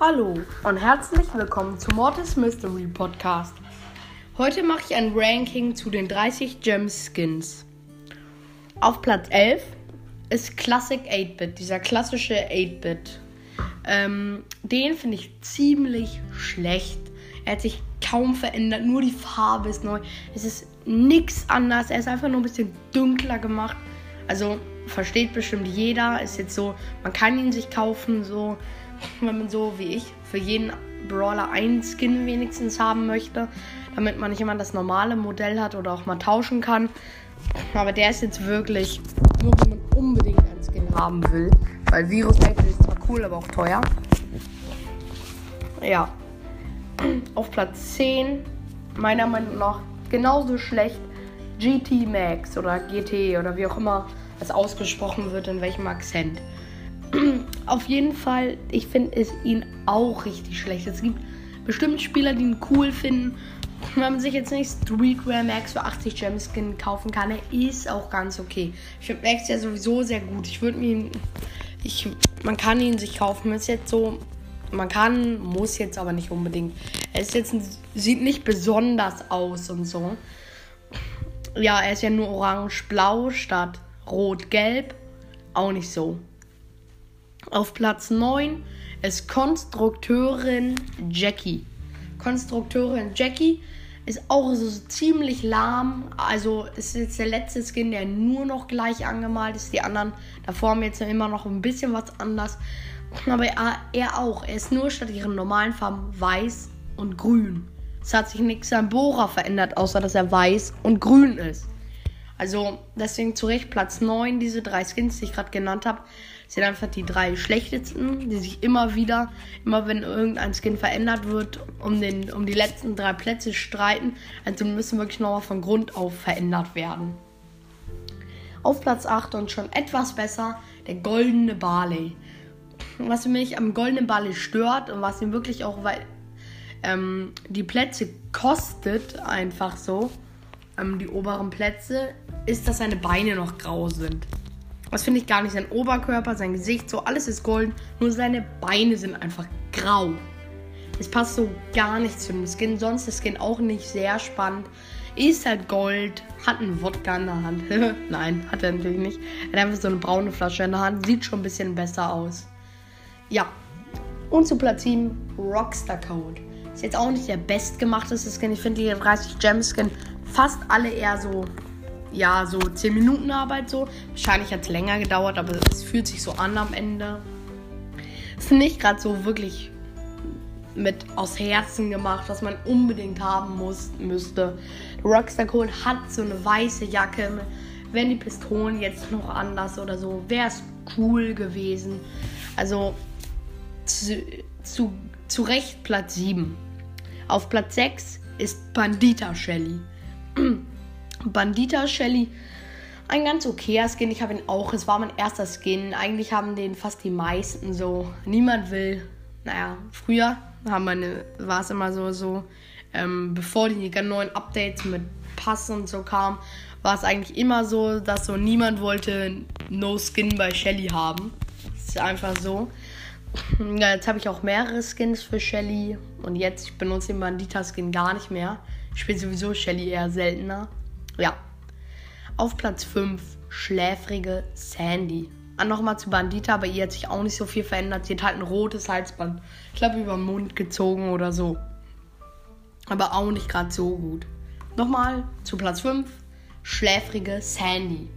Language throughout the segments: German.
Hallo und herzlich willkommen zum Mortis Mystery Podcast. Heute mache ich ein Ranking zu den 30 Gem Skins. Auf Platz 11 ist Classic 8-Bit, dieser klassische 8-Bit. Ähm, den finde ich ziemlich schlecht. Er hat sich kaum verändert, nur die Farbe ist neu. Es ist nichts anders, er ist einfach nur ein bisschen dunkler gemacht. Also versteht bestimmt jeder, ist jetzt so, man kann ihn sich kaufen, so wenn man so wie ich für jeden Brawler einen Skin wenigstens haben möchte, damit man nicht immer das normale Modell hat oder auch mal tauschen kann. Aber der ist jetzt wirklich nur, wenn man unbedingt einen Skin haben will. Weil Virus ist zwar cool, aber auch teuer. Ja. Auf Platz 10, meiner Meinung nach genauso schlecht, GT Max oder GT oder wie auch immer es ausgesprochen wird, in welchem Akzent. Auf jeden Fall, ich finde es ihn auch richtig schlecht. Es gibt bestimmt Spieler, die ihn cool finden. Wenn man sich jetzt nicht Streetwear Max für 80 Gemskin kaufen kann, er ist auch ganz okay. Ich finde Max ja sowieso sehr gut. Ich würde mir ich, man kann ihn sich kaufen. Ist jetzt so, man kann, muss jetzt aber nicht unbedingt. Er ist jetzt, sieht nicht besonders aus und so. Ja, er ist ja nur orange-blau statt rot-gelb. Auch nicht so. Auf Platz 9 ist Konstrukteurin Jackie. Konstrukteurin Jackie ist auch so ziemlich lahm. Also ist jetzt der letzte Skin, der nur noch gleich angemalt ist. Die anderen davor haben jetzt immer noch ein bisschen was anders. Aber er, er auch. Er ist nur statt ihren normalen Farben weiß und grün. Es hat sich nichts am Bohrer verändert, außer dass er weiß und grün ist. Also deswegen zu Recht Platz 9, diese drei Skins, die ich gerade genannt habe, sind einfach die drei schlechtesten, die sich immer wieder, immer wenn irgendein Skin verändert wird, um, den, um die letzten drei Plätze streiten. Also müssen wirklich nochmal von Grund auf verändert werden. Auf Platz 8 und schon etwas besser, der goldene Barley. Was mich am goldenen Barley stört und was ihn wirklich auch, weil ähm, die Plätze kostet einfach so, ähm, die oberen Plätze, ist, dass seine Beine noch grau sind. Das finde ich gar nicht. Sein Oberkörper, sein Gesicht, so alles ist golden. Nur seine Beine sind einfach grau. Es passt so gar nicht zu dem Skin. Sonst ist Skin auch nicht sehr spannend. Ist halt Gold, hat einen Wodka in der Hand. Nein, hat er natürlich nicht. Er hat einfach so eine braune Flasche in der Hand. Sieht schon ein bisschen besser aus. Ja. Und zu Platz 7 Rockstar Code. Ist jetzt auch nicht der bestgemachteste Skin. Ich finde die 30 Gem Skin fast alle eher so, ja, so 10 Minuten Arbeit so. Wahrscheinlich hat es länger gedauert, aber es fühlt sich so an am Ende. Ist nicht gerade so wirklich mit aus Herzen gemacht, was man unbedingt haben muss, müsste. Rockstar Code hat so eine weiße Jacke. Wenn die Pistolen jetzt noch anders oder so, wäre es cool gewesen. Also zu, zu, zu Recht Platz 7. Auf Platz 6 ist Bandita Shelly. Bandita Shelly. Ein ganz okayer Skin. Ich habe ihn auch. Es war mein erster Skin. Eigentlich haben den fast die meisten so. Niemand will. Naja, früher war es immer so, so ähm, bevor die neuen Updates mit Pass und so kamen, war es eigentlich immer so, dass so niemand wollte No Skin bei Shelly haben. Das ist einfach so. Ja, jetzt habe ich auch mehrere Skins für Shelly und jetzt ich benutze den Bandita Skin gar nicht mehr. Ich spiele sowieso Shelly eher seltener. Ja. Auf Platz 5 schläfrige Sandy. An nochmal zu Bandita, aber ihr hat sich auch nicht so viel verändert. Sie hat halt ein rotes Halsband. Ich glaube, über den Mund gezogen oder so. Aber auch nicht gerade so gut. Nochmal zu Platz 5. Schläfrige Sandy.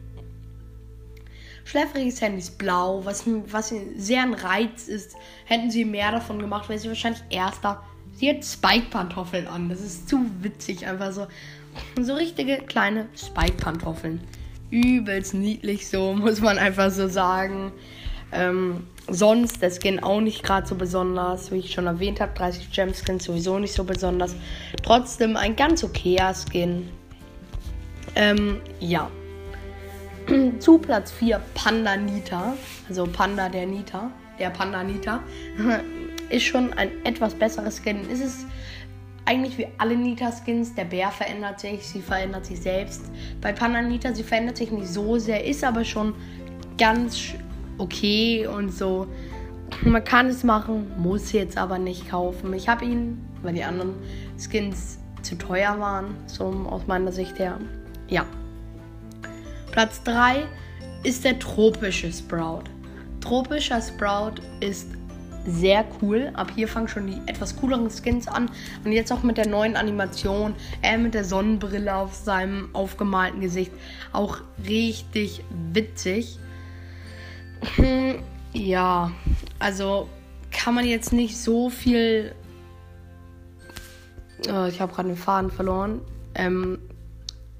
Schläfrige Sandy ist blau, was, was sehr ein Reiz ist. Hätten sie mehr davon gemacht, wäre sie wahrscheinlich erster Sie hat Spike-Pantoffeln an. Das ist zu witzig. Einfach so. So richtige kleine Spike-Pantoffeln. Übelst niedlich so, muss man einfach so sagen. Ähm, sonst der Skin auch nicht gerade so besonders. Wie ich schon erwähnt habe, 30 Gemskins sowieso nicht so besonders. Trotzdem ein ganz okayer Skin. Ähm, ja. Zu Platz 4 Panda Nita. Also Panda der Nita. Der Panda Nita. ist schon ein etwas besseres Skin. Es ist eigentlich wie alle Nita-Skins. Der Bär verändert sich, sie verändert sich selbst. Bei Pananita, sie verändert sich nicht so sehr, ist aber schon ganz okay und so. Man kann es machen, muss jetzt aber nicht kaufen. Ich habe ihn, weil die anderen Skins zu teuer waren, so aus meiner Sicht her. Ja. Platz 3 ist der tropische Sprout. Tropischer Sprout ist sehr cool. Ab hier fangen schon die etwas cooleren Skins an. Und jetzt auch mit der neuen Animation, äh, mit der Sonnenbrille auf seinem aufgemalten Gesicht. Auch richtig witzig. Ja, also kann man jetzt nicht so viel. Oh, ich habe gerade den Faden verloren. Ähm,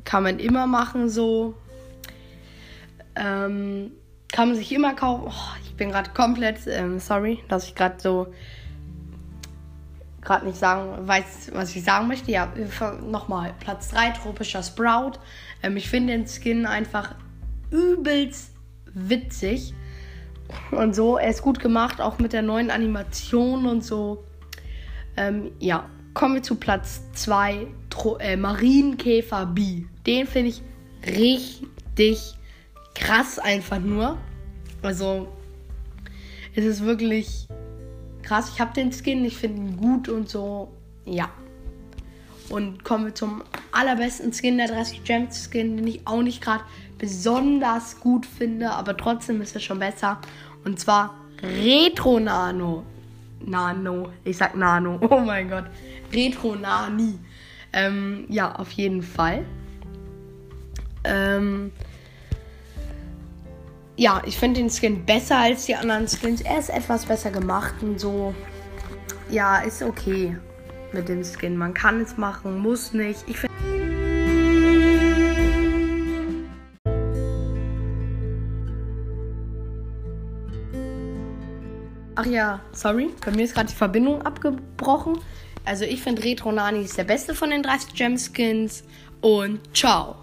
kann man immer machen so. Ähm, kann man sich immer kaufen. Oh, ich bin gerade komplett ähm, sorry, dass ich gerade so gerade nicht sagen weiß, was ich sagen möchte. Ja, nochmal Platz 3 tropischer Sprout. Ähm, ich finde den Skin einfach übelst witzig und so. Er ist gut gemacht, auch mit der neuen Animation und so. Ähm, ja, kommen wir zu Platz 2 äh, Marienkäfer B. Den finde ich richtig krass einfach nur. Also, es ist wirklich krass. Ich habe den Skin, ich finde ihn gut und so. Ja. Und kommen wir zum allerbesten Skin, der 30 Gems Skin, den ich auch nicht gerade besonders gut finde, aber trotzdem ist er schon besser. Und zwar Retro Nano. Nano. Ich sag Nano. Oh mein Gott. Retro Nani. Ähm, ja, auf jeden Fall. Ähm, ja, ich finde den Skin besser als die anderen Skins. Er ist etwas besser gemacht und so. Ja, ist okay mit dem Skin. Man kann es machen, muss nicht. Ich finde. Ach ja, sorry, bei mir ist gerade die Verbindung abgebrochen. Also ich finde Retro Nani ist der beste von den 30 Gem Skins und ciao.